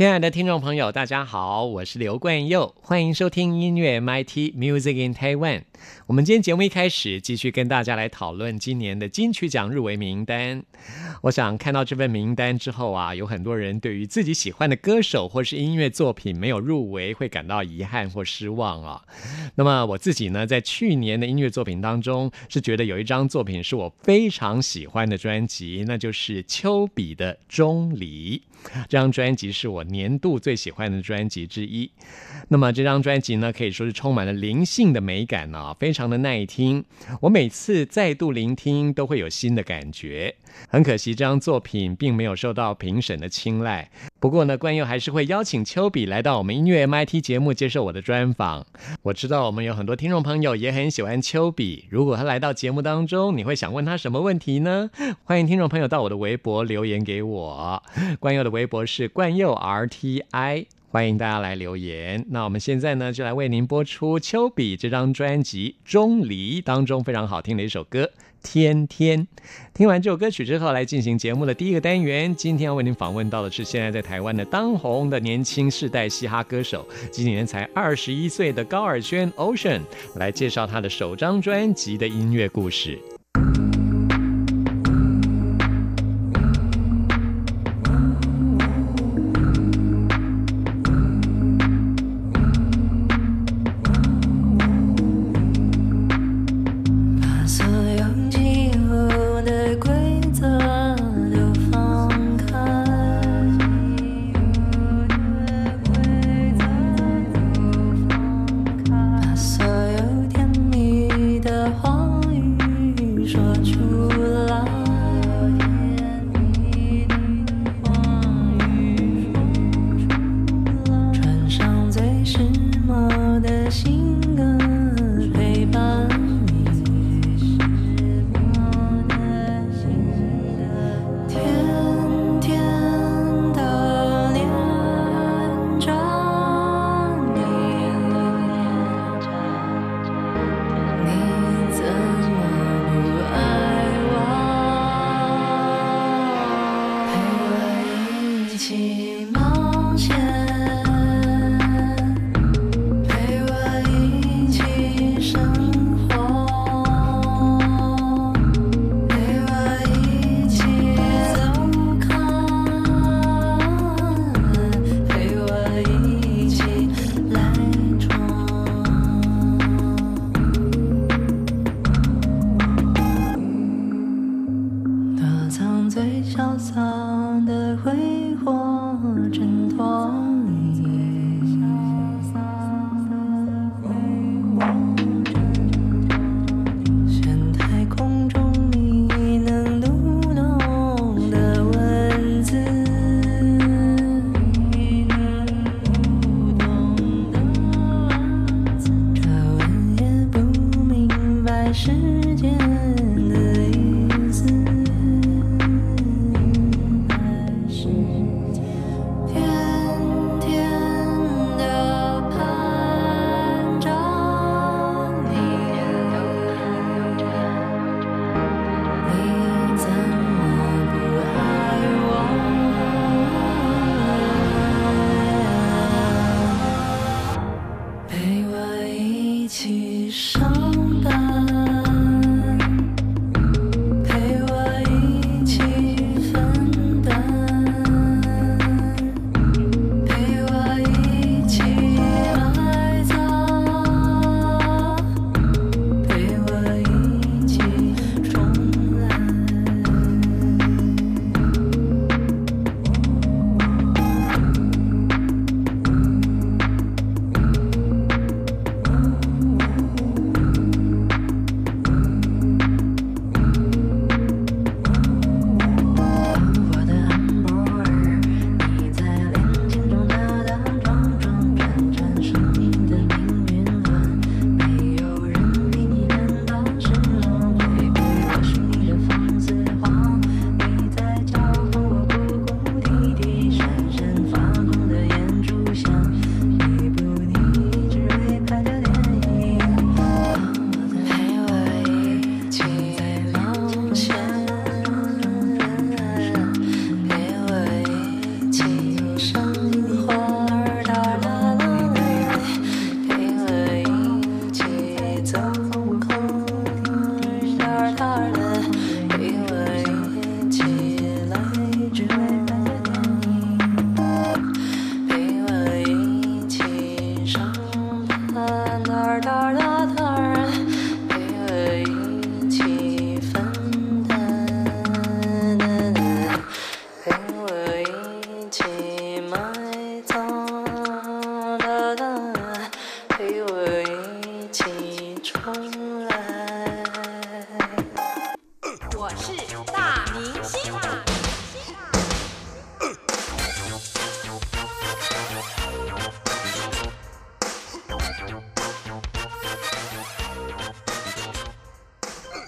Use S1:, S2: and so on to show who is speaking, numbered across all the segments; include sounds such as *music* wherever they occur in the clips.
S1: 亲爱的听众朋友，大家好，我是刘冠佑，欢迎收听音乐 MIT Music in Taiwan。我们今天节目一开始继续跟大家来讨论今年的金曲奖入围名单。我想看到这份名单之后啊，有很多人对于自己喜欢的歌手或是音乐作品没有入围会感到遗憾或失望啊。那么我自己呢，在去年的音乐作品当中，是觉得有一张作品是我非常喜欢的专辑，那就是丘比的《钟离》。这张专辑是我年度最喜欢的专辑之一。那么这张专辑呢，可以说是充满了灵性的美感呢，非常的耐听。我每次再度聆听，都会有新的感觉。很可惜，这张作品并没有受到评审的青睐。不过呢，冠佑还是会邀请丘比来到我们音乐 MIT 节目接受我的专访。我知道我们有很多听众朋友也很喜欢丘比。如果他来到节目当中，你会想问他什么问题呢？欢迎听众朋友到我的微博留言给我。冠佑的微博是冠佑 RTI，欢迎大家来留言。那我们现在呢，就来为您播出丘比这张专辑《钟离》当中非常好听的一首歌。天天听完这首歌曲之后，来进行节目的第一个单元。今天要为您访问到的是现在在台湾的当红的年轻世代嘻哈歌手，今年才二十一岁的高尔宣 Ocean，来介绍他的首张专辑的音乐故事。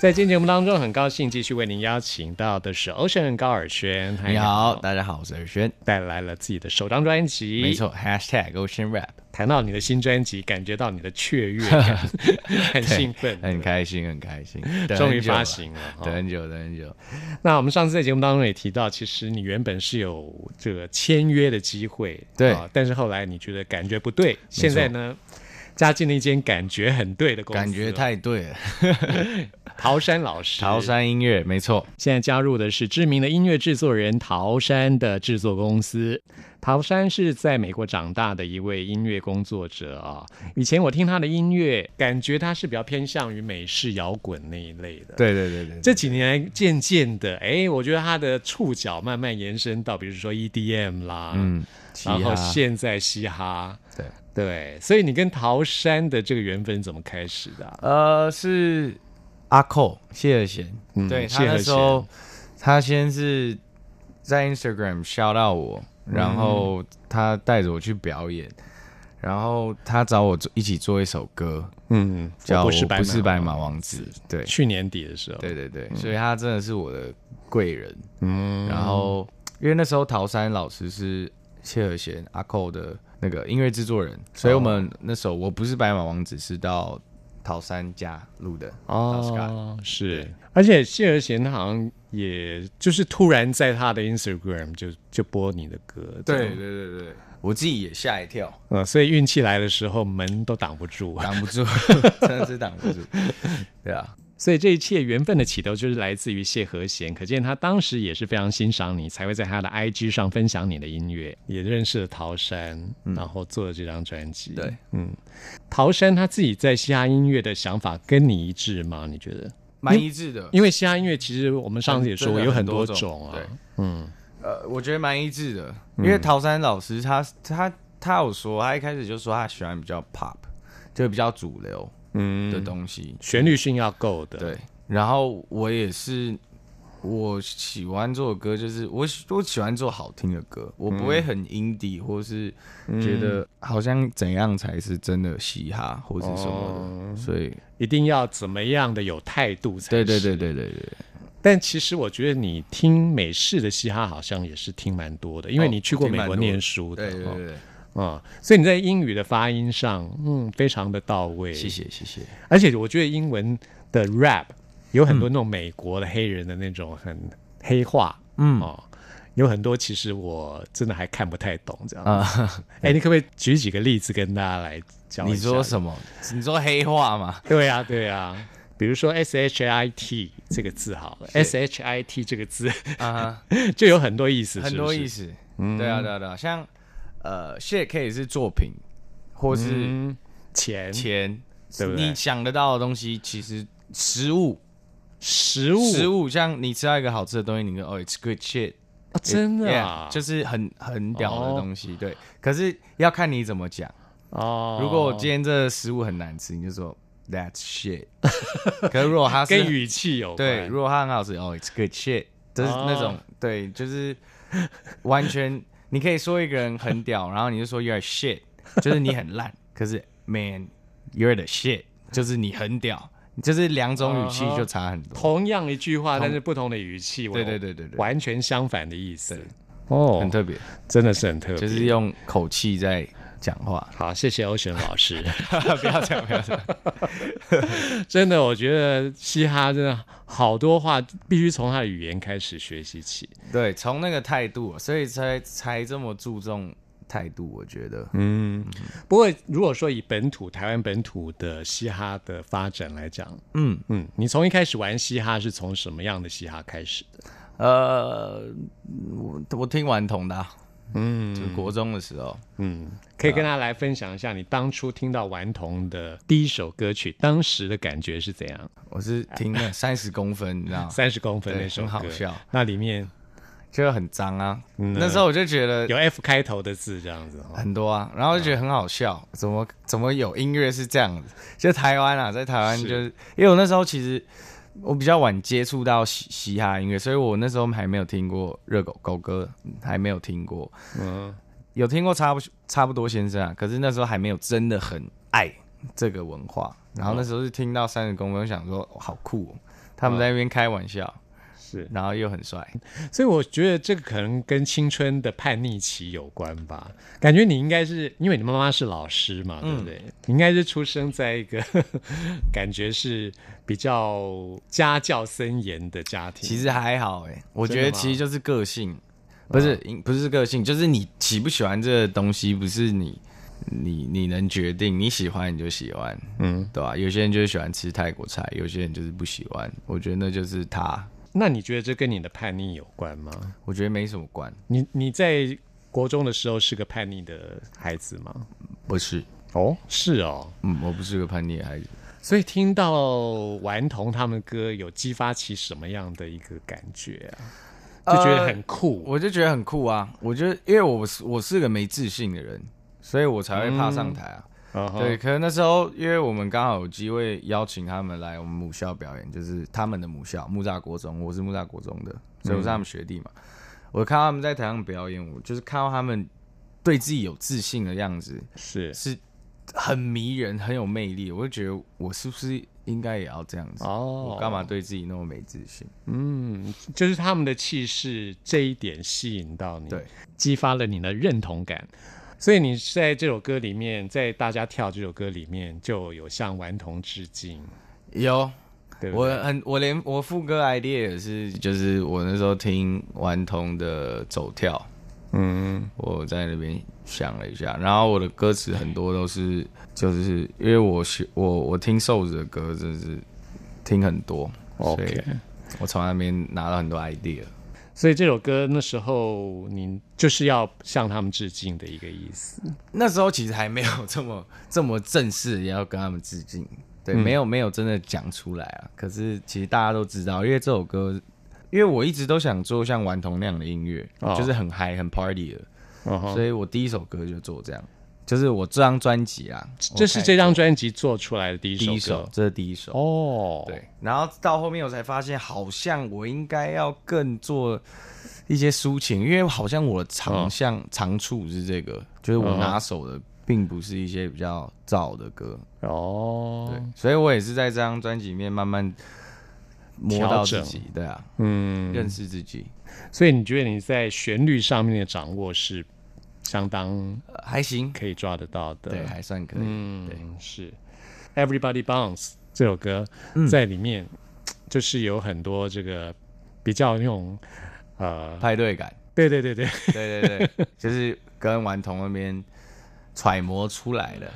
S2: 在今天节目当中，很高兴继续为您邀请到的是 Ocean 高尔轩，
S3: 你好，大家好，我是尔轩，
S2: 带来了自己的首张专辑，
S3: 没错，Hashtag Ocean Rap。
S2: 谈到你的新专辑，感觉到你的雀跃感，*laughs* 很兴奋，
S3: 很开心，很开心，*laughs*
S2: 终于发行了，
S3: 等很久，等很久。
S2: 那我们上次在节目当中也提到，其实你原本是有这个签约的机会，
S3: 对，
S2: 但是后来你觉得感觉不对，现在呢？加进了一间感觉很对的公司，
S3: 感觉太对了。*laughs*
S2: 陶山老师，
S3: 陶山音乐没错。
S2: 现在加入的是知名的音乐制作人陶山的制作公司。陶山是在美国长大的一位音乐工作者啊。以前我听他的音乐，感觉他是比较偏向于美式摇滚那一类的。
S3: 对对对对。
S2: 这几年渐渐的，哎，我觉得他的触角慢慢延伸到，比如说 EDM 啦，嗯，然后现在嘻哈，
S3: 对。
S2: 对，所以你跟陶山的这个缘分怎么开始的？
S3: 呃，是阿寇谢和弦，对他那时候，他先是在 Instagram 笑到我，然后他带着我去表演，然后他找我做一起做一首歌，嗯，叫不是不是白马王子，对，
S2: 去年底的时候，
S3: 对对对，所以他真的是我的贵人，嗯，然后因为那时候陶山老师是谢和弦阿寇的。那个音乐制作人，所以我们那首我不是白马王子是到桃山家录的
S2: 哦，是，而且谢和弦他好像也就是突然在他的 Instagram 就就播你的歌，
S3: 对对对对，我自己也吓一跳，
S2: 嗯，所以运气来的时候门都挡不住，
S3: 挡不住，*laughs* 真的是挡不住，对啊。
S2: 所以这一切缘分的起头就是来自于谢和弦，可见他当时也是非常欣赏你，才会在他的 IG 上分享你的音乐，也认识了陶山，然后做了这张专辑。
S3: 对，
S2: 嗯，陶山他自己在嘻哈音乐的想法跟你一致吗？你觉得？
S3: 蛮一致的，
S2: 因为嘻哈音乐其实我们上次也说有很多种啊。
S3: 对，嗯，呃，我觉得蛮一致的，因为陶山老师他他他有说，他一开始就说他喜欢比较 pop，就比较主流。嗯的东西，
S2: 旋律性要够的。
S3: 对，然后我也是，我喜欢做的歌就是我我喜欢做好听的歌，我不会很 indie 或是觉得好像怎样才是真的嘻哈或是什么的，所以
S2: 一定要怎么样的有态度才
S3: 对对对对对对。
S2: 但其实我觉得你听美式的嘻哈好像也是听蛮多的，因为你去过美国念书
S3: 的。对对对。
S2: 啊，所以你在英语的发音上，嗯，非常的到位。
S3: 谢谢，谢谢。
S2: 而且我觉得英文的 rap 有很多那种美国的黑人的那种很黑话，嗯，哦，有很多其实我真的还看不太懂这样。啊，哎，你可不可以举几个例子跟大家来讲？
S3: 你说什么？你说黑话吗？
S2: 对呀，对呀。比如说 S H I T 这个字好了，S H I T 这个字啊，*laughs* 就有很多意思，
S3: 很多意思。嗯，对啊，对啊，对啊，像。呃，shit 可以是作品，或是
S2: 钱
S3: 钱，对不对？你想得到的东西，其实食物，
S2: 食物，
S3: 食物，像你吃到一个好吃的东西，你说哦，it's good shit，
S2: 真的啊，
S3: 就是很很屌的东西，对。可是要看你怎么讲哦。如果我今天这食物很难吃，你就说 that's shit。*laughs* 可是如果它
S2: 跟语气有
S3: 对，如果它很好吃，哦，it's good shit，就是那种对，就是完全。你可以说一个人很屌，*laughs* 然后你就说 you're shit，就是你很烂。*laughs* 可是 man you're the shit，就是你很屌，就是两种语气就差很多。
S2: 同样一句话，但是不同的语气，
S3: 对对对对对，
S2: 完全相反的意思。
S3: 哦，很特别，
S2: 真的是很特别，
S3: 就是用口气在讲话。
S2: 好，谢谢欧璇老师。*laughs*
S3: 不要这样，不要这样。*laughs*
S2: 真的，我觉得嘻哈真的。好多话必须从他的语言开始学习起，
S3: 对，从那个态度，所以才才这么注重态度。我觉得，嗯，
S2: 不过如果说以本土台湾本土的嘻哈的发展来讲，嗯嗯，你从一开始玩嘻哈是从什么样的嘻哈开始的？
S3: 呃，我我听顽童的。嗯，就国中的时候，嗯，
S2: 可以跟大家来分享一下你当初听到顽童的第一首歌曲，当时的感觉是怎样？
S3: 我是听了 *laughs* 三十公分，你知道吗？
S2: 三十公分那首
S3: 很好笑。
S2: 那里面
S3: 就很脏啊。那时候我就觉得
S2: 有 F 开头的字这样子
S3: 很多啊，然后就觉得很好笑，怎么怎么有音乐是这样子？*laughs* 就台湾啊，在台湾就是因为我那时候其实我比较晚接触到嘻嘻哈音乐，所以我那时候还没有听过热狗狗哥，还没有听过。嗯，有听过差不差不多先生啊，可是那时候还没有真的很爱这个文化。然后那时候是听到三十公分，我想说好酷，哦他们在那边开玩笑。
S2: 是，
S3: 然后又很帅，
S2: 所以我觉得这个可能跟青春的叛逆期有关吧。感觉你应该是因为你妈妈是老师嘛，对不对？你应该是出生在一个 *laughs* 感觉是比较家教森严的家庭。
S3: 其实还好哎，我觉得其实就是个性，不是不是个性，就是你喜不喜欢这个东西，不是你你你能决定，你喜欢你就喜欢，嗯，对吧？有些人就是喜欢吃泰国菜，有些人就是不喜欢。我觉得那就是他。
S2: 那你觉得这跟你的叛逆有关吗？
S3: 我觉得没什么关。
S2: 你你在国中的时候是个叛逆的孩子吗？
S3: 不是
S2: 哦，是哦，
S3: 嗯，我不是个叛逆的孩子。
S2: 所以听到顽童他们歌，有激发起什么样的一个感觉啊？就觉得很酷，
S3: 我就觉得很酷啊！我觉得，因为我是我是个没自信的人，所以我才会怕上台啊。对，可能那时候，因为我们刚好有机会邀请他们来我们母校表演，就是他们的母校木栅国中，我是木栅国中的，所以我是他们学弟嘛。我看到他们在台上表演，我就是看到他们对自己有自信的样子，
S2: 是
S3: 是很迷人，很有魅力。我就觉得我是不是应该也要这样子？哦，我干嘛对自己那么没自信？
S2: 嗯，就是他们的气势这一点吸引到你，
S3: 对，
S2: 激发了你的认同感。所以你在这首歌里面，在大家跳这首歌里面，就有向顽童致敬。
S3: 有，
S2: 对
S3: 我很我连我副歌 idea 也是，就是我那时候听顽童的走跳，嗯，我在那边想了一下，然后我的歌词很多都是，就是因为我学我我听瘦子的歌，就是听很多
S2: ，OK，
S3: 我从那边拿到很多 idea。
S2: 所以这首歌那时候您就是要向他们致敬的一个意思。
S3: 那时候其实还没有这么 *laughs* 这么正式，也要跟他们致敬。对，没有没有真的讲出来啊。可是其实大家都知道，因为这首歌，因为我一直都想做像顽童那样的音乐，就是很嗨很 party 的，所以我第一首歌就做这样。就是我这张专辑啊，
S2: 这是这张专辑做出来的第
S3: 一
S2: 首，
S3: 这是第一首
S2: 哦。
S3: 对，然后到后面我才发现，好像我应该要更做一些抒情，因为好像我的长项长处是这个，就是我拿手的并不是一些比较燥的歌哦。对，所以我也是在这张专辑里面慢慢磨到自己，对啊，嗯，认识自己。
S2: 所以你觉得你在旋律上面的掌握是？相当
S3: 还行，
S2: 可以抓得到的，
S3: 对，还算可以。嗯，对，
S2: 是《Everybody Bounce》这首歌在里面，就是有很多这个比较那种
S3: 呃派对感。
S2: 对对对对。
S3: 对对对，*laughs* 就是跟顽童那边揣摩出来的。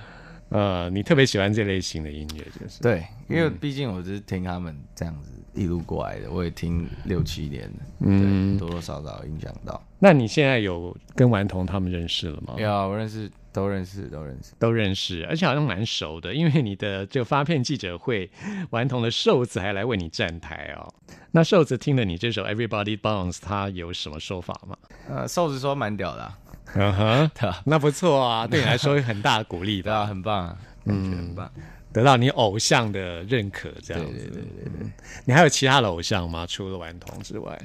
S2: 呃，你特别喜欢这类型的音乐，就是。
S3: 对，因为毕竟我是听他们这样子一路过来的，我也听六七年，嗯，多多少少影响到。
S2: 那你现在有跟顽童他们认识了吗？
S3: 有，我认识，都认识，都认识，
S2: 都认识，而且好像蛮熟的，因为你的这个发片记者会，顽童的瘦子还来为你站台哦。那瘦子听了你这首《Everybody Bounce》，他有什么说法吗？
S3: 呃，瘦子说蛮屌的。
S2: 嗯哼，*laughs* 那不错啊，对你来说很大的鼓励
S3: 吧？*laughs* 很棒，啊，嗯，很棒，
S2: 得到你偶像的认可，这样子。
S3: 对对对对对。
S2: 你还有其他的偶像吗？除了顽童之外？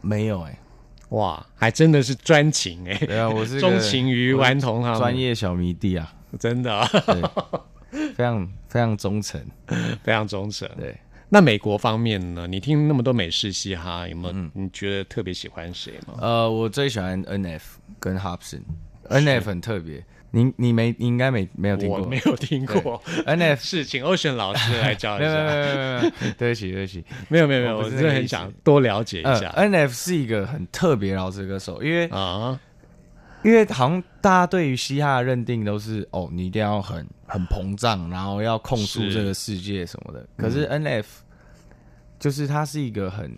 S3: 没有哎，
S2: 哇，还真的是专情哎。
S3: 对啊，我是 *laughs*
S2: 钟情于顽童哈，
S3: 专业小迷弟啊，
S2: 真的，*laughs*
S3: 非常非常忠诚，
S2: 非常忠诚。
S3: 对。
S2: 那美国方面呢？你听那么多美式嘻哈，有没有你觉得特别喜欢谁吗？
S3: 呃，我最喜欢 N F 跟 Hobson，N F 很特别。你你没你应该没没有听过？
S2: 我没有听过。
S3: N F
S2: 是请 Ocean 老师来教一下。
S3: 没有没有没有，*laughs* 对不起对不起，
S2: 没有没有没有，我真的很想多了解一下。
S3: N F 是一个很特别饶舌歌手，因为啊，因为好像大家对于嘻哈的认定都是哦，你一定要很很膨胀，然后要控诉这个世界什么的。可是 N F 就是他是一个很，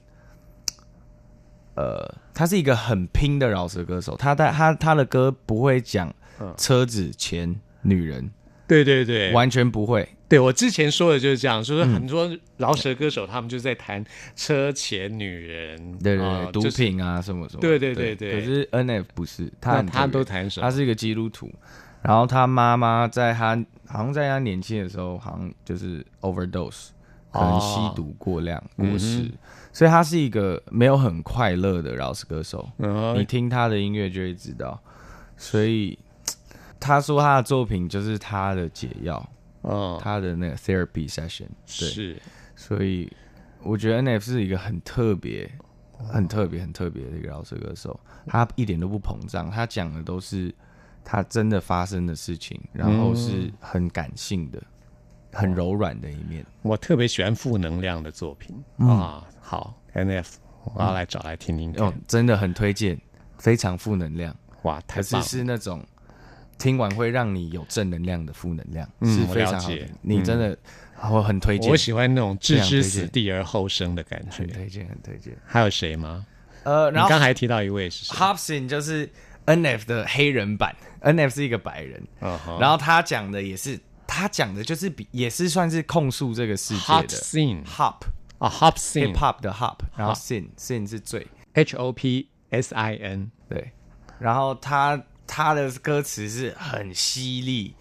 S3: 呃，他是一个很拼的饶舌歌手。他在他他的歌不会讲车子、钱、女人，
S2: 对对对，
S3: 完全不会。
S2: 对我之前说的就是这样，说很多饶舌歌手他们就在谈车钱、女人，
S3: 对对，毒品啊什么什么。
S2: 对对对对。
S3: 可是 N F 不是，他
S2: 他都谈什么？
S3: 他是一个基督徒，然后他妈妈在他好像在他年轻的时候，好像就是 overdose，可能吸毒过量过世，所以他是一个没有很快乐的饶舌歌手。你听他的音乐就会知道，所以他说他的作品就是他的解药。哦，他的那个 therapy session
S2: 是，
S3: 所以我觉得 N F 是一个很特别、很特别、很特别的一个饶舌歌手。他一点都不膨胀，他讲的都是他真的发生的事情，然后是很感性的、很柔软的一面。
S2: 我特别喜欢负能量的作品啊。好，N F，我要来找来听听看，
S3: 真的很推荐，非常负能量。
S2: 哇，太棒！
S3: 是那种。听完会让你有正能量的负能量，是非常好的。你真的，我很推荐。
S2: 我喜欢那种置之死地而后生的感觉，
S3: 很推荐，很推荐。
S2: 还有谁吗？
S3: 呃，
S2: 然后刚才提到一位是
S3: Hobson，就是 N F 的黑人版。N F 是一个白人，然后他讲的也是，他讲的就是比也是算是控诉这个世界的
S2: Hop 啊，Hop，Hip
S3: Hop 的 Hop，然后 Sin，Sin 是罪
S2: ，H O P S I N，
S3: 对，然后他。他的歌词是很犀利、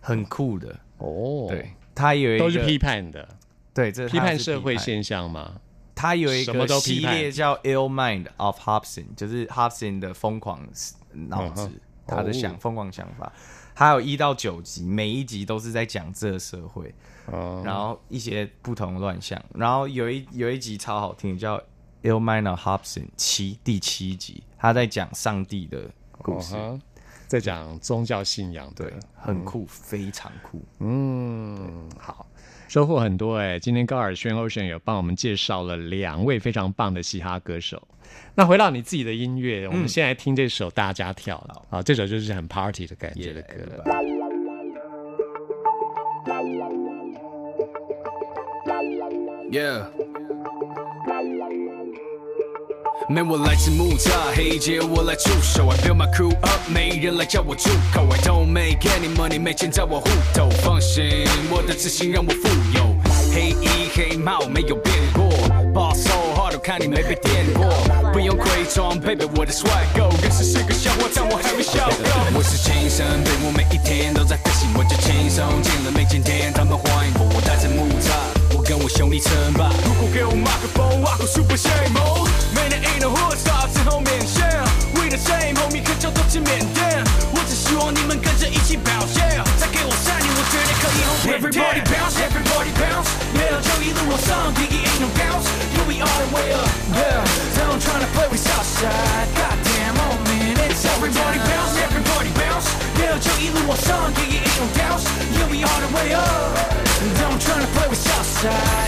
S3: 很酷的哦。对他有一
S2: 个都是批判的，
S3: 对，这
S2: 批判社会现象吗？
S3: 他有一个系列叫《Ill Mind of Hobson》，就是 Hobson 的疯狂脑子，他的想疯狂想法。还有一到九集，每一集都是在讲这个社会，然后一些不同乱象。然后有一有一集超好听，叫《Ill Mind of Hobson》七第七集，他在讲上帝的。故事
S2: 在讲宗教信仰，
S3: 对，很酷，非常酷。
S2: 嗯，好，收获很多哎。今天高尔宣 Ocean 有帮我们介绍了两位非常棒的嘻哈歌手。那回到你自己的音乐，我们先来听这首大家跳了啊，这首就是很 party 的感觉的歌。
S4: Yeah。没我来自木栅黑街，我来助手。I build my crew up，没人来叫我住口。I don't make any money，没钱在我户头。放心，我的自信让我富有。黑衣黑帽没有变过，Boss so hard，看你没被电过。不用伪装，Baby，我的帅够。认识是个笑话，但我还没笑够。我是精神病，我每一天都在飞行，我就轻松进了每间店，他们欢迎我。我带着木栅。跟我兄弟称霸。如果给我麦克风，我可 super shame。每年一能火烧之后面线，We the same，后面可就都去缅甸。我只希望你们跟着一起表现，再给我三年，我绝对可以红遍 Everybody bounce，Everybody bounce，Yeah，就一路往上，Biggie ain't no bounce，You we all the way up，Yeah，Don't try to play with Southside，God damn，oh man，It's everybody bounce，Everybody bounce，Yeah，就一路往上，Biggie ain't no bounce，You we all the way up。Don't try to play with Southside.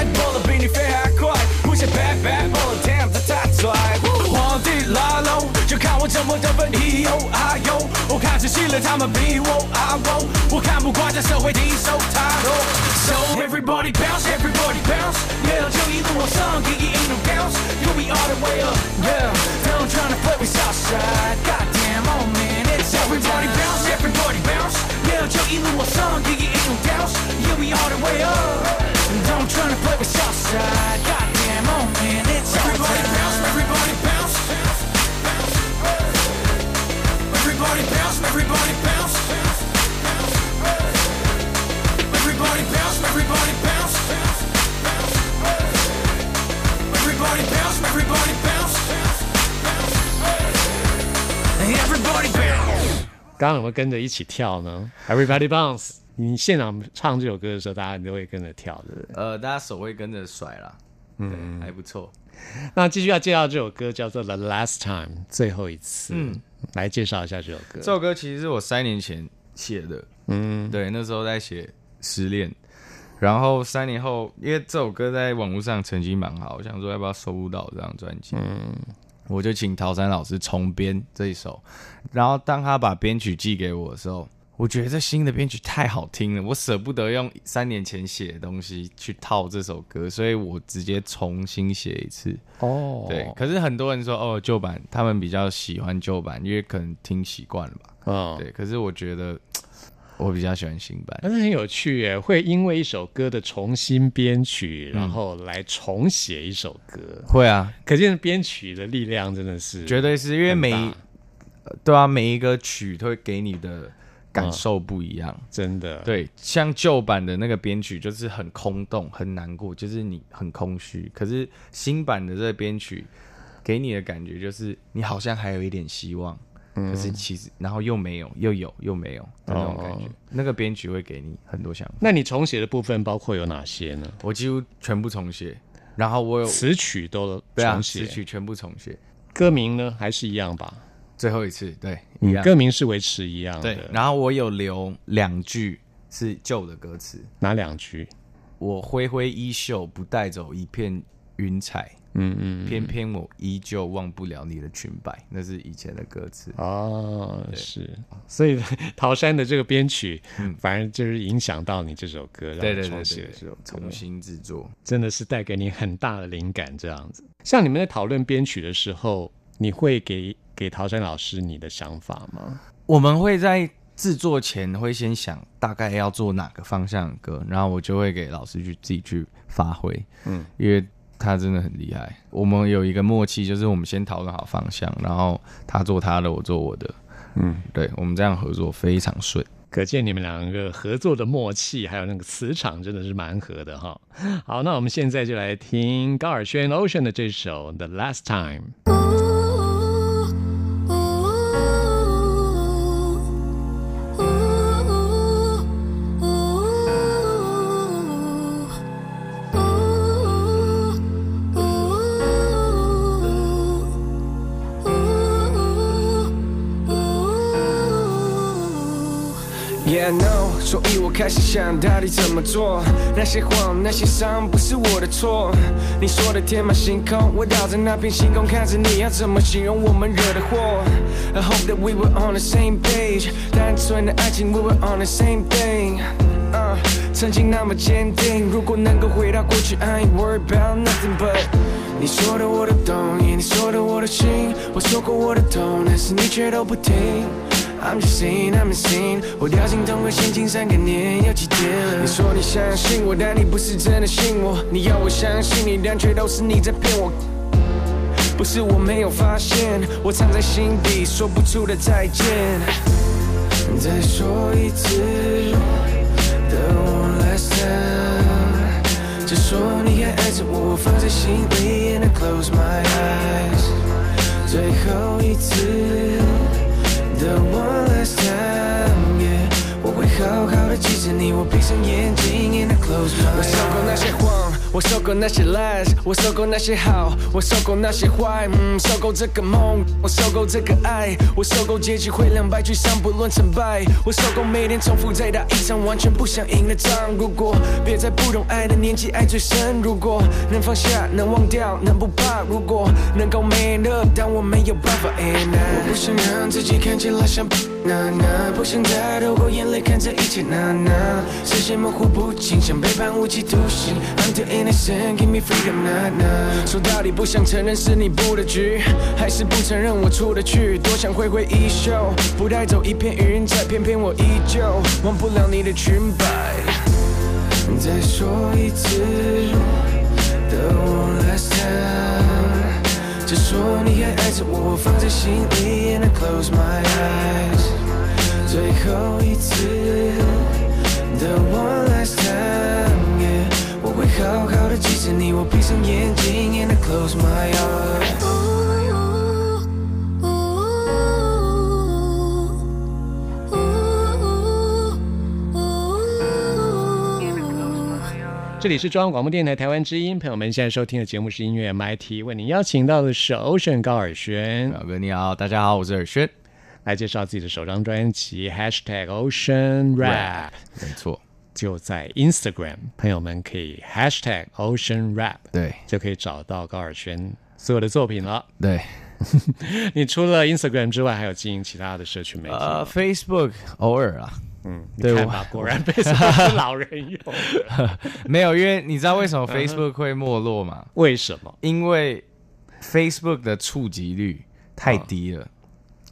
S4: 你飞还快，不像 bad bad boy，damn 他太拽。拉拢，就看我怎么得分。E O I O，我看仔细了，他们比我阿我，我看不惯这社会低手太多。So everybody bounce, everybody bounce, yeah，就一路往上，Gigi ain't no bounce, you be all the way up, yeah. Don't tryna play with Southside, goddamn, on me bounce, everybody bounce, everybody bounce. Yeah, 저기 누워선 기기 이중 douse. Yeah, we all the way up. Don't try to play with Southside. Goddamn, oh man, it's everybody bounce, everybody bounce. Everybody bounce, everybody bounce. Everybody bounce, everybody bounce. Everybody bounce, everybody bounce. Everybody bounce.
S2: 刚刚有没有跟着一起跳呢？Everybody bounce。你现场唱这首歌的时候，大家都会跟着跳，对不对？
S3: 呃，大家手会跟着甩啦。嗯，还不错。
S2: 那继续要介绍这首歌，叫做《The Last Time》，最后一次。嗯，来介绍一下这首歌。
S3: 这首歌其实是我三年前写的。嗯，对，那时候在写失恋，然后三年后，因为这首歌在网络上成绩蛮好，我想说要不要收录到这张专辑。嗯，我就请陶山老师重编这一首，然后当他把编曲寄给我的时候。我觉得这新的编曲太好听了，我舍不得用三年前写的东西去套这首歌，所以我直接重新写一次。哦，对。可是很多人说，哦，旧版，他们比较喜欢旧版，因为可能听习惯了吧。嗯，对。可是我觉得我比较喜欢新版，
S2: 但是很有趣耶，会因为一首歌的重新编曲，然后来重写一首歌。
S3: 会啊，
S2: 可见编曲的力量真的是，
S3: 绝对是因为每，对啊，每一个曲都会给你的。感受不一样，
S2: 真的。
S3: 对，像旧版的那个编曲就是很空洞、很难过，就是你很空虚。可是新版的这个编曲给你的感觉就是你好像还有一点希望，可是其实然后又没有，又有又没有那种感觉。那个编曲会给你很多想法。
S2: 那你重写的部分包括有哪些呢？
S3: 我几乎全部重写，然后我有
S2: 词曲都重写，
S3: 词曲全部重写，
S2: 歌名呢还是一样吧？
S3: 最后一次，对，一样，
S2: 歌名是维持一样
S3: 的。对，然后我有留两句是旧的歌词，
S2: 哪两句？
S3: 我挥挥衣袖，不带走一片云彩。嗯嗯，偏偏我依旧忘不了你的裙摆，那是以前的歌词。
S2: 哦，是，所以桃山的这个编曲，嗯，反而就是影响到你这首歌，
S3: 对对对对，重新制作，
S2: 真的是带给你很大的灵感。这样子，像你们在讨论编曲的时候，你会给。给陶山老师你的想法吗？
S3: 我们会在制作前会先想大概要做哪个方向的歌，然后我就会给老师去自己去发挥。嗯，因为他真的很厉害。我们有一个默契，就是我们先讨论好方向，然后他做他的，我做我的。嗯，对，我们这样合作非常顺。
S2: 可见你们两个合作的默契，还有那个磁场真的是蛮合的哈。好，那我们现在就来听高尔宣 Ocean 的这首《The Last Time》。
S5: 开始想到底怎么做。那些谎，那些伤，不是我的错。你说的天马行空，我倒在那片星空，看着你要怎么形容我们惹的祸。I hope that we were on the same page，单纯的爱情，we were on the same thing。曾经那么坚定，如果能够回到过去，I ain't worried about nothing but。你说的我都懂，你说的我都信。我说过我的痛，但是你却都不听。I'm just saying, I'm insane。我掉进同个陷阱三个年，要几天了？你说你相信我，但你不是真的信我。你要我相信你，但却都是你在骗我。不是我没有发现，我藏在心底说不出的再见。再说一次，The one last time。只说你还爱着我，放在心里，And I close my eyes。最后一次。The one last time, yeah 我会好好的记着你，我闭上眼睛，in the close my eyes。我受过那些谎。我受够那些 lies，我受够那些好，我受够那些坏，嗯，受够这个梦，我受够这个爱，我受够结局会两败俱伤，不论成败，我受够每天重复再打一场完全不想赢的仗。如果别在不懂爱的年纪爱最深，如果能放下，能忘掉，能不怕，如果能够 man up，但我没有办法 end up。我不想让自己看起来像。那那不想再透过眼泪看这一切，那那视线模糊不清，像背叛无期徒刑。I'm too innocent, give me freedom, 那那说到底不想承认是你布的局，还是不承认我出的去？多想挥挥衣袖，不带走一片云彩，偏偏我依旧忘不了你的裙摆。再说一次，The one last time，别说你还爱着我，放在心里，And I close my eyes。最后一次，The one last time，yeah，我会好好的记着你，我闭上眼睛，and I close my eyes。
S2: 这里是中央广播电台台湾之音，朋友们现在收听的节目是音乐 MIT，为您邀请到的是 Ocean 高尔轩，
S3: 老哥你好，大家好，我是尔轩，
S2: 来介绍自己的首张专辑 Hashtag Ocean Rap，
S3: 没错，
S2: 就在 Instagram，朋友们可以 Hashtag Ocean Rap，
S3: 对，
S2: 就可以找到高尔轩所有的作品了。
S3: 对，*laughs*
S2: 你除了 Instagram 之外，还有经营其他的社群媒体吗？
S3: 呃，Facebook 偶尔啊，
S2: 嗯，
S3: 对
S2: 吧，果然是老人用。*laughs*
S3: 没有，因为你知道为什么 Facebook 会没落吗？
S2: 为什么？
S3: 因为 Facebook 的触及率太低了，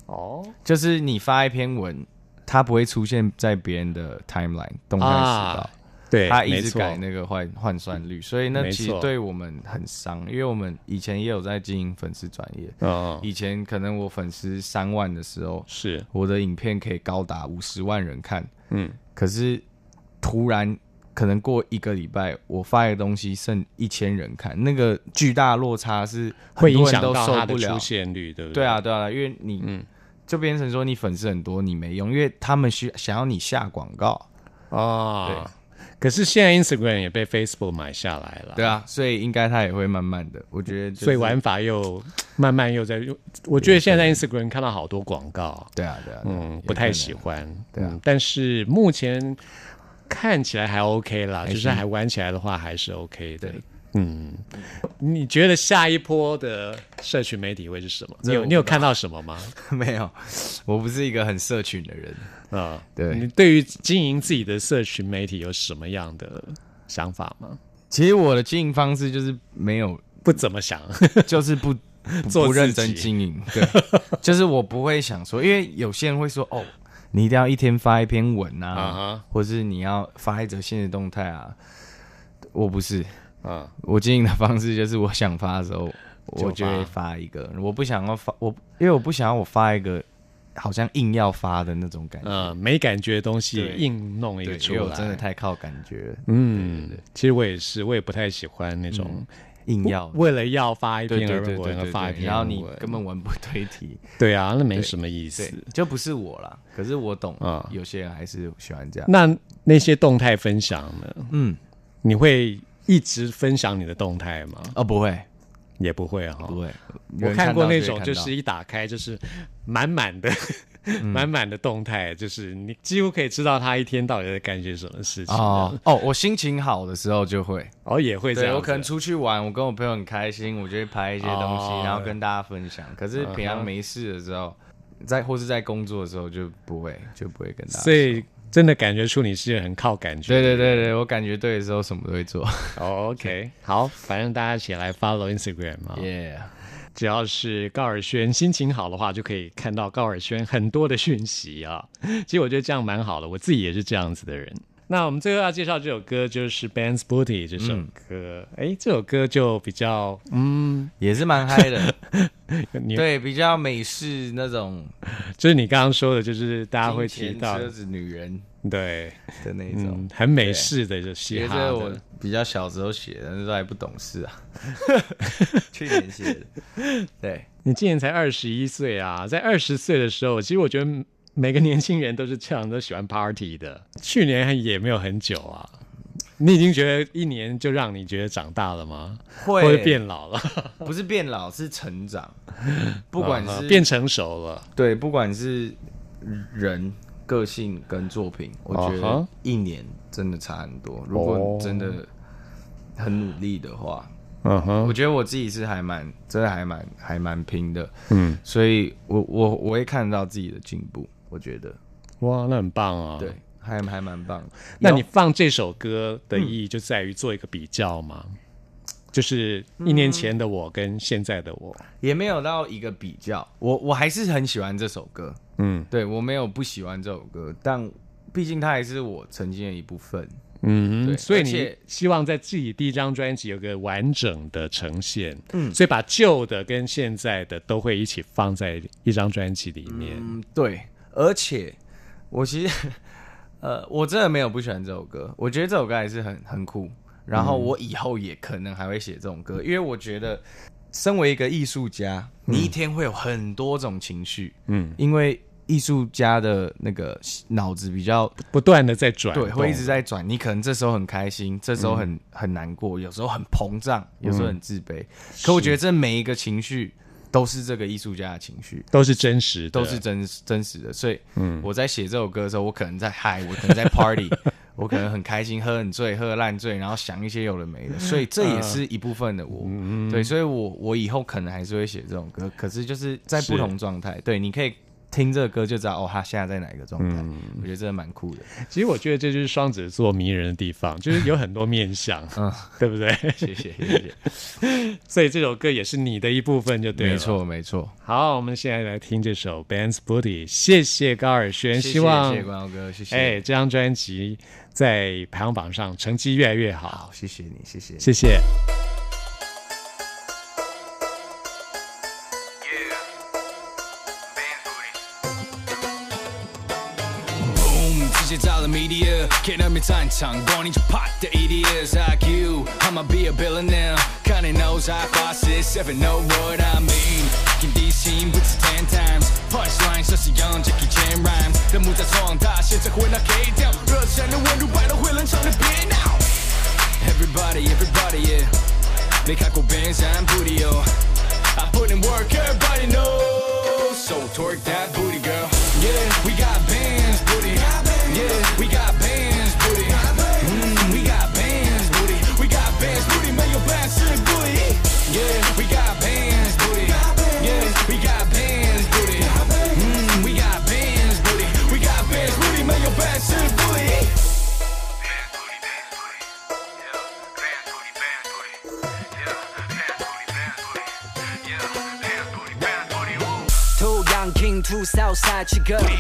S2: 哦，
S3: 就是你发一篇文，它不会出现在别人的 timeline 动态时报。
S2: 啊对，
S3: 他一直改那个换换算率，所以那其实对我们很伤，因为我们以前也有在经营粉丝专业，
S2: 嗯，
S3: 以前可能我粉丝三万的时候，
S2: 是，
S3: 我的影片可以高达五十万人看，
S2: 嗯，
S3: 可是突然可能过一个礼拜，我发一个东西剩一千人看，那个巨大落差是
S2: 会影响到他的出。现率，对不对？
S3: 对啊，对啊，因为你、
S2: 嗯。
S3: 就变成说你粉丝很多，你没用，因为他们需想要你下广告，
S2: 啊，可是现在 Instagram 也被 Facebook 买下来了，
S3: 对啊，所以应该它也会慢慢的，我觉得、就是，
S2: 所以玩法又慢慢又在用。我觉得现在 Instagram 看到好多广告，
S3: 对啊，对啊，对啊
S2: 嗯，不太喜欢，
S3: 对啊
S2: 嗯但是目前看起来还 OK 啦，
S3: 还
S2: 就是还玩起来的话还是 OK 的。嗯，你觉得下一波的社群媒体会是什么？你有你有看到什么吗？*laughs*
S3: 没有，我不是一个很社群的人。
S2: 啊，
S3: 对。
S2: 你对于经营自己的社群媒体有什么样的想法吗？
S3: 其实我的经营方式就是没有，
S2: 不怎么想，*laughs*
S3: 就是不 *laughs* 不
S2: 做
S3: 不认真经营。对，*laughs* 就是我不会想说，因为有些人会说，哦，你一定要一天发一篇文啊，
S2: 啊哈。
S3: 或是你要发一则新的动态啊。我不是，
S2: 啊，
S3: 我经营的方式就是我想发的时候，
S2: 就
S3: 我就会
S2: 发
S3: 发一个。我不想要发，我因为我不想要我发一个好像硬要发的那种感觉。
S2: 嗯，没感觉的东西硬弄一，个出来，
S3: 真的太靠感觉了，
S2: 嗯，其实我也是，我也不太喜欢那种
S3: 硬要。
S2: 为了要发一篇而发一篇，
S3: 然后你根本文不对题，
S2: 对啊，那没什么意思。，
S3: 就不是我啦。可是我懂
S2: 啊
S3: 有些人还是喜欢这样。
S2: 那那些动态分享呢？
S3: 嗯，
S2: 你会一直分享你的动态吗？
S3: 哦，不会，
S2: 也不会哈。
S3: 不会。
S2: 我看过那种，就是一打开就是满满的、满满的动态，就是你几乎可以知道他一天到底在干些什么事情。
S3: 哦哦，我心情好的时候就会，
S2: 哦，也会这样。
S3: 对我可能出去玩，我跟我朋友很开心，我就会拍一些东西，
S2: 哦
S3: 然后跟大家分享。可是平常没事的时候，在或是在工作的时候就不会，就不会跟大家。
S2: 所以真的感觉出你是很靠感觉。
S3: 对对对对，我感觉对的时候什么都会做。
S2: 哦，OK，好，反正大家一起来 follow Instagram 啊。
S3: 耶，
S2: 只要是高尔轩心情好的话，就可以看到高尔轩很多的讯息啊。其实我觉得这样蛮好的，我自己也是这样子的人。那我们最后要介绍这首歌就是 Ben's Booty 这首歌，哎、这首歌就比较嗯，
S3: 也是蛮嗨的。*laughs*
S2: 你
S3: 对，比较美式那种，
S2: 就是你刚刚说的，就是大家会提到
S3: 车子、女人
S2: 对，
S3: 的那种
S2: 嗯，。很美式的就嘻哈
S3: 其实这我，比较小时候写的，那时候还不懂事啊，*laughs* 去年写的。对，
S2: 你今年才二十一岁啊，在二十岁的时候，其实我觉得每个年轻人都是这样，都喜欢 party 的。*laughs* 去年也没有很久啊，你已经觉得一年就让你觉得长大了吗？
S3: 会
S2: 或者变老了，*laughs*
S3: 不是变老，是成长。*laughs* 不管是
S2: 啊变成熟了，
S3: 对，不管是人个性跟作品，我觉得一年真的差很多。如果真的很努力的话，
S2: 嗯哼
S3: 我
S2: 哼，
S3: 觉得我自己是还蛮，真的还蛮还蛮拼的。
S2: 嗯，
S3: 所以我我我会看到自己的进步，我觉得
S2: 哇，那很棒啊。
S3: 对，，还还蛮棒。
S2: 那你放这首歌的意义就在于做一个比较吗？就是一年前的我跟现在的我，
S3: 也没有到一个比较，我我还是很喜欢这首歌，
S2: 嗯
S3: 对我没有不喜欢这首歌，但毕竟它还是我曾经的一部分。
S2: 嗯，
S3: 对
S2: 所以你希望在自己第一张专辑有个完整的呈现，嗯，所以把旧的跟现在的都会一起放在一张专辑里面，
S3: 嗯，对，而且我其实 *laughs* 呃，我真的没有不喜欢这首歌，我觉得这首歌还是很很酷。然后我以后也可能还会写这种歌，因为我觉得身为一个艺术家，你一天会有很多种情绪，
S2: 嗯
S3: 因为艺术家的那个脑子比较
S2: 不断的在转，
S3: 对，会一直在转。你可能这时候很开心，这时候很很难过，有时候很膨胀，有时候很自卑。可我觉得这每一个情绪都是这个艺术家的情绪，
S2: 都是真实，
S3: 都是真真实的。所以，嗯，我在写这首歌的时候，我可能在嗨，*laughs* 我可能在 party，我可能很开心，喝很醉，喝烂醉，然后想一些有的没的。所以这也是一部分的我，嗯对。所以我我以后可能还是会写这种歌，可是就是在不同状态。对，你可以。听这个歌就知道哦，他现在在哪一个状态？我觉得真的蛮酷的。
S2: 其实我觉得这就是双子座迷人的地方，就是有很多面相，嗯，对不对？
S3: 谢 *laughs* 谢谢谢。*laughs*
S2: 所以这首歌也是你的一部分，就对了。
S3: 没错没错。
S2: 好，我们现在来听这首《Band's Booty》，谢谢高尔轩，希望
S3: 谢谢关哥，谢谢。
S2: 哎，这张专辑在排行榜上成绩越来越好好。
S3: 谢谢你，谢谢，
S2: 谢谢。
S4: media，看到没战场，光你就 pop the idiots like you。I'ma be a billionaire，看你 nose I fast seven know what I mean。跟地心不止 ten times，punchline 像是 young Jackie Chan rhymes。人物在壮大，现在混到 K 掉，热忱的温度摆到会冷场的别闹。Everybody everybody yeah，没看过 Benz and Booty oh。I put in work everybody knows。So twerk that booty girl。Yeah we got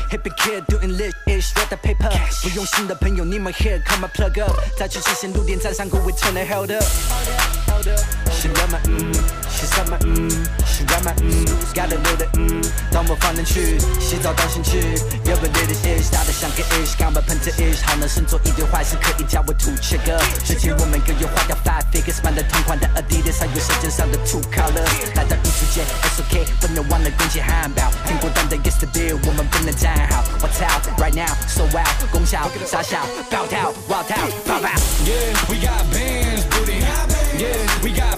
S6: 七个 Hippie kid doing lit ish read the paper 不用心的朋友你们 here come and plug up 再去之前路点站上 go we turn the held up 是人们嗯是什么嗯 是人们嗯 got a little 嗯当我放人去洗澡当兴趣 y o u little ish 大的像个 ish 刚把喷着 ish 好能生做一堆坏事可以叫我土切哥之前我们各有花掉 five figures 买的同款的 Adidas 还有舌尖上的 two colors 来到艺术界 it's okay 不能忘了恭喜汉堡听过当的 gets the deal 我们不能站好 what's out right now so out 功效傻笑暴跳 wild out 跑跑
S4: yeah we got bands booty yeah we got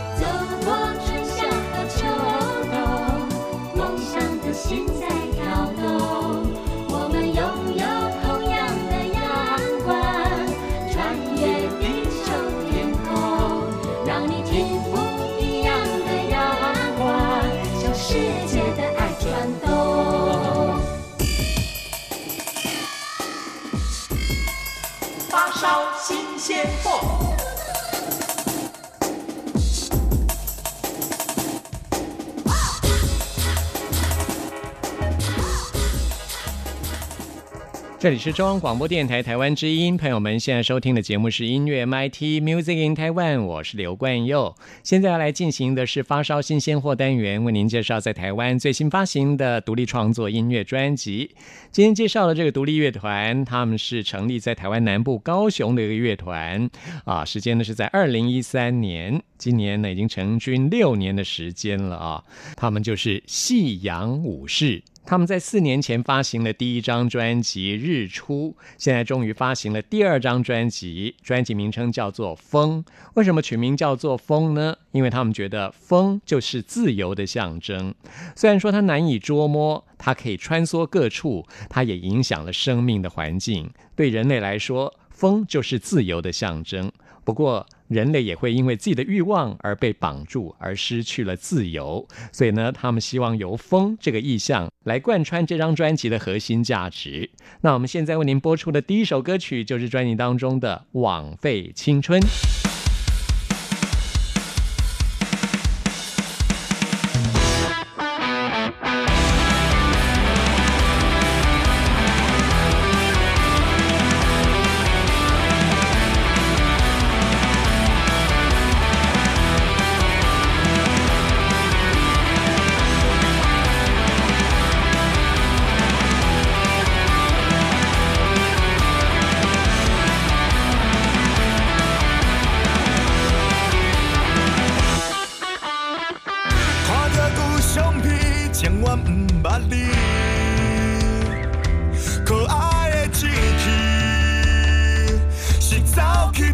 S2: 里是中央广播电台台湾之音，朋友们现在收听的节目是音乐 MIT Music in Taiwan，我是刘冠佑。现在要来进行的是发烧新鲜货单元，为您介绍在台湾最新发行的独立创作音乐专辑。今天介绍的这个独立乐团，他们是成立在台湾南部高雄的一个乐团啊，时间呢是在二零一三年，今年呢已经成军六年的时间了啊。他们就是夕阳武士。他们在四年前发行了第一张专辑《日出》，现在终于发行了第二张专辑，专辑名称叫做《风》。为什么取名叫做《风》呢？因为他们觉得风就是自由的象征。虽然说它难以捉摸，它可以穿梭各处，它也影响了生命的环境。对人类来说，风就是自由的象征。
S7: 不过，人类也会因为自己的欲望而被绑住，而失去了自由。所以呢，他们希望由风这个意象来贯穿这张专辑的核心价值。那我们现在为您播出的第一首歌曲，就是专辑当中的《枉费青春》。捌你可爱的志气，是走去。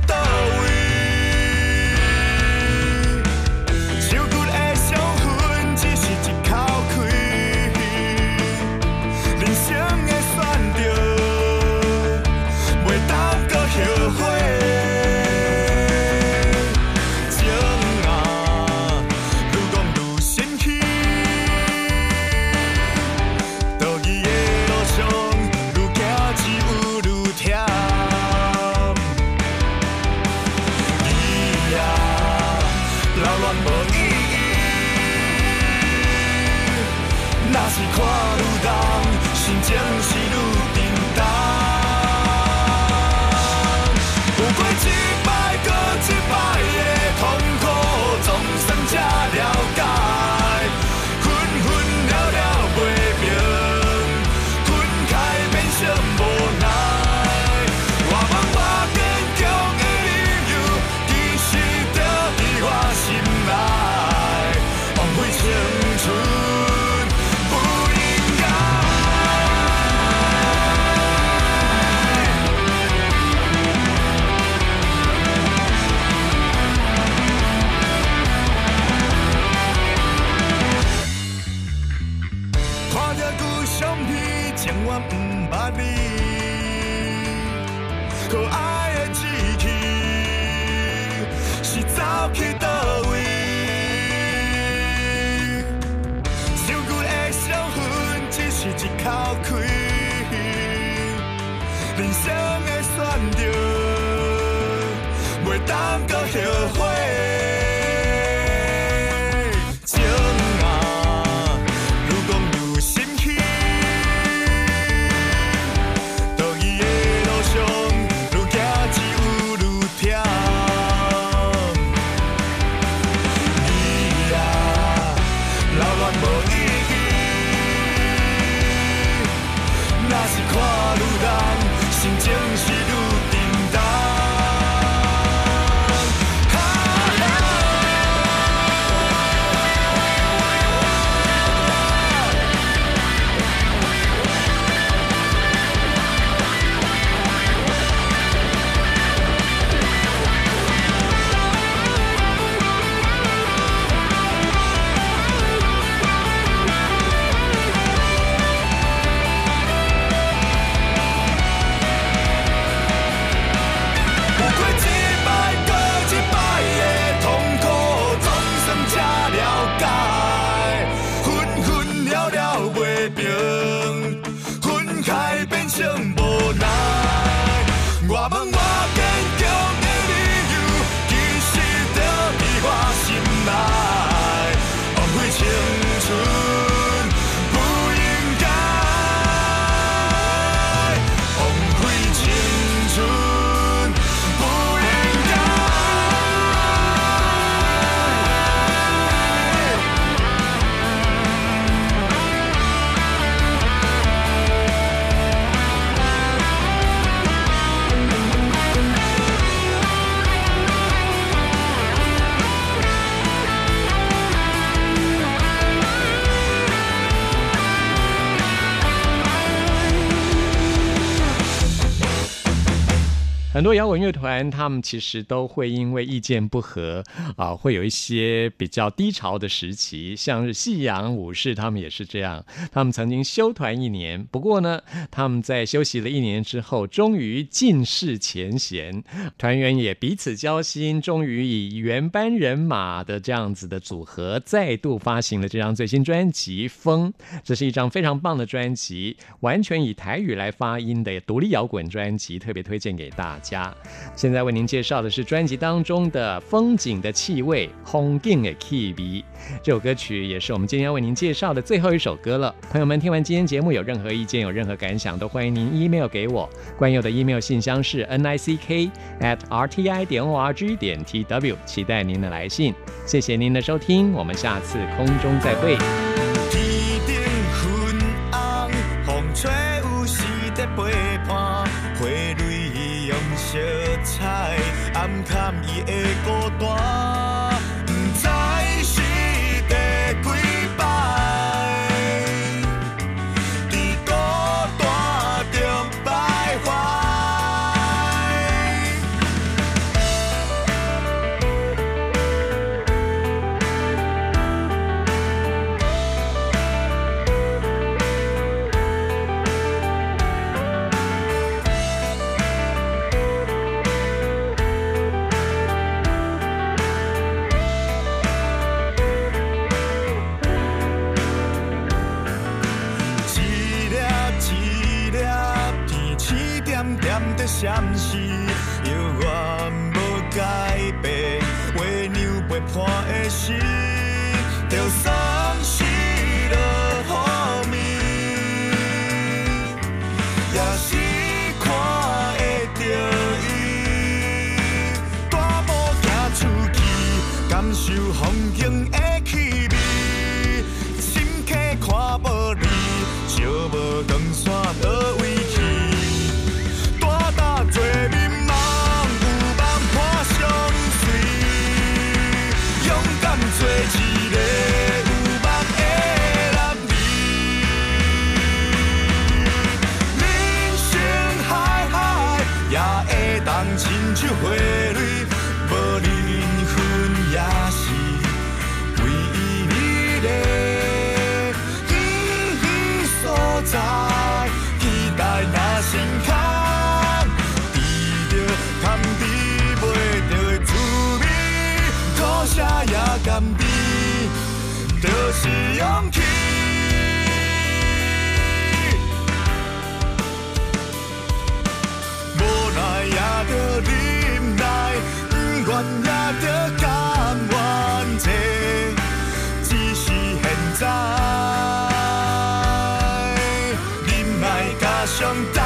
S2: 很多摇滚乐团，他们其实都会因为意见不合啊，会有一些比较低潮的时期。像是夕阳武士，他们也是这样。他们曾经休团一年，不过呢，他们在休息了一年之后，终于尽释前嫌，团员也彼此交心，终于以原班人马的这样子的组合，再度发行了这张最新专辑《风》。这是一张非常棒的专辑，完全以台语来发音的独立摇滚专辑，特别推荐给大家。家现在为您介绍的是专辑当中的《风景的气味》，风景的气味。这首歌曲也是我们今天要为您介绍的最后一首歌了。朋友们，听完今天节目有任何意见、有任何感想，都欢迎您 email 给我。关佑的 email 信箱是 n i c k at r t i 点 o r g 点 t w，期待您的来信。谢谢您的收听，我们下次空中再会。
S7: 暗淡伊的孤单，是，就算是落好命，也是看会着伊。大步行出去，感受风景耐